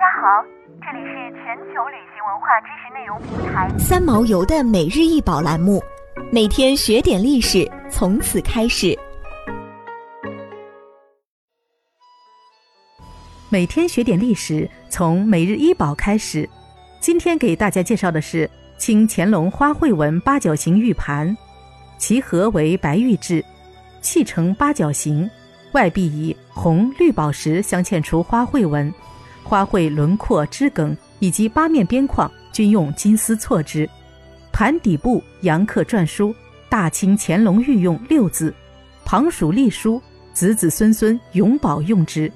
家好，这里是全球旅行文化知识内容平台三毛游的每日一宝栏目，每天学点历史，从此开始。每天学点历史，从每日一宝开始。今天给大家介绍的是清乾隆花卉纹八角形玉盘，其盒为白玉制，砌成八角形，外壁以红绿宝石镶嵌出花卉纹。花卉轮廓、枝梗以及八面边框均用金丝错之，盘底部阳刻篆书“大清乾隆御用”六字，旁属隶书“子子孙孙永保用之”。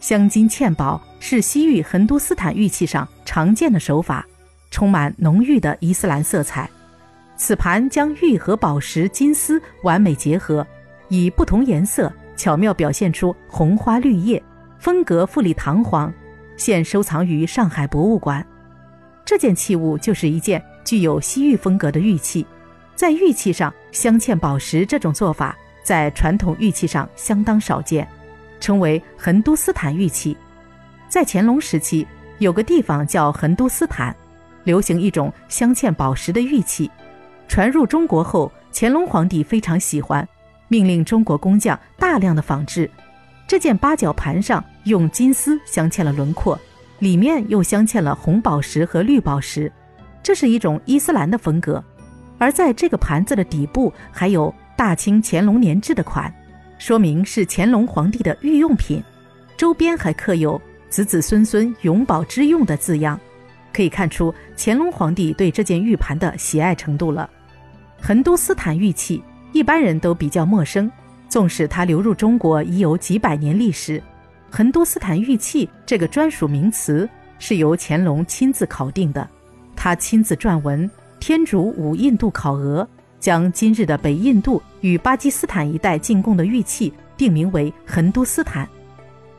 镶金嵌宝是西域横都斯坦玉器上常见的手法，充满浓郁的伊斯兰色彩。此盘将玉和宝石、金丝完美结合，以不同颜色巧妙表现出红花绿叶，风格富丽堂皇。现收藏于上海博物馆。这件器物就是一件具有西域风格的玉器，在玉器上镶嵌宝石这种做法，在传统玉器上相当少见，称为横都斯坦玉器。在乾隆时期，有个地方叫横都斯坦，流行一种镶嵌宝石的玉器。传入中国后，乾隆皇帝非常喜欢，命令中国工匠大量的仿制。这件八角盘上用金丝镶嵌了轮廓，里面又镶嵌了红宝石和绿宝石，这是一种伊斯兰的风格。而在这个盘子的底部还有“大清乾隆年制”的款，说明是乾隆皇帝的御用品。周边还刻有“子子孙孙永保之用”的字样，可以看出乾隆皇帝对这件玉盘的喜爱程度了。横都斯坦玉器，一般人都比较陌生。纵使它流入中国已有几百年历史，横都斯坦玉器这个专属名词是由乾隆亲自考定的。他亲自撰文，天竺五印度考额，将今日的北印度与巴基斯坦一带进贡的玉器定名为横都斯坦。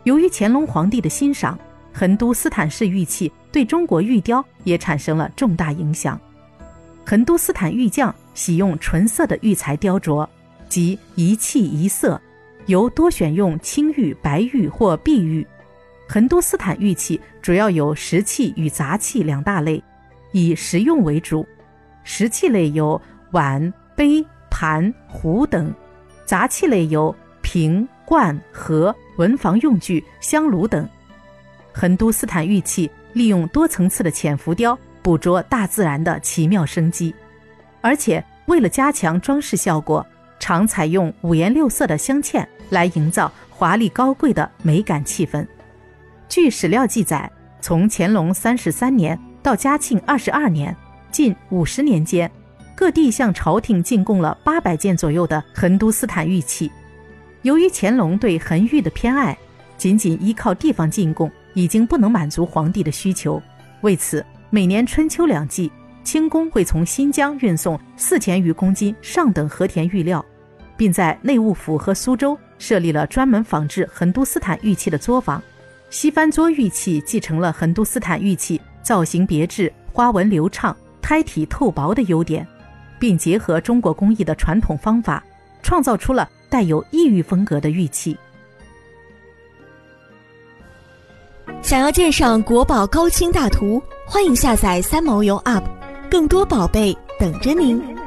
由于乾隆皇帝的欣赏，横都斯坦式玉器对中国玉雕也产生了重大影响。横都斯坦玉匠喜用纯色的玉材雕琢。即一器一色，由多选用青玉、白玉或碧玉。横都斯坦玉器主要有石器与杂器两大类，以实用为主。石器类有碗、杯、盘、壶等；杂器类有瓶、罐、盒、文房用具、香炉等。横都斯坦玉器利用多层次的浅浮雕，捕捉大自然的奇妙生机，而且为了加强装饰效果。常采用五颜六色的镶嵌来营造华丽高贵的美感气氛。据史料记载，从乾隆三十三年到嘉庆二十二年，近五十年间，各地向朝廷进贡了八百件左右的横都斯坦玉器。由于乾隆对横玉的偏爱，仅仅依靠地方进贡已经不能满足皇帝的需求。为此，每年春秋两季，清宫会从新疆运送四千余公斤上等和田玉料。并在内务府和苏州设立了专门仿制横都斯坦玉器的作坊。西番桌玉器继承了横都斯坦玉器造型别致、花纹流畅、胎体透薄的优点，并结合中国工艺的传统方法，创造出了带有异域风格的玉器。想要鉴赏国宝高清大图，欢迎下载三毛游 App，更多宝贝等着您。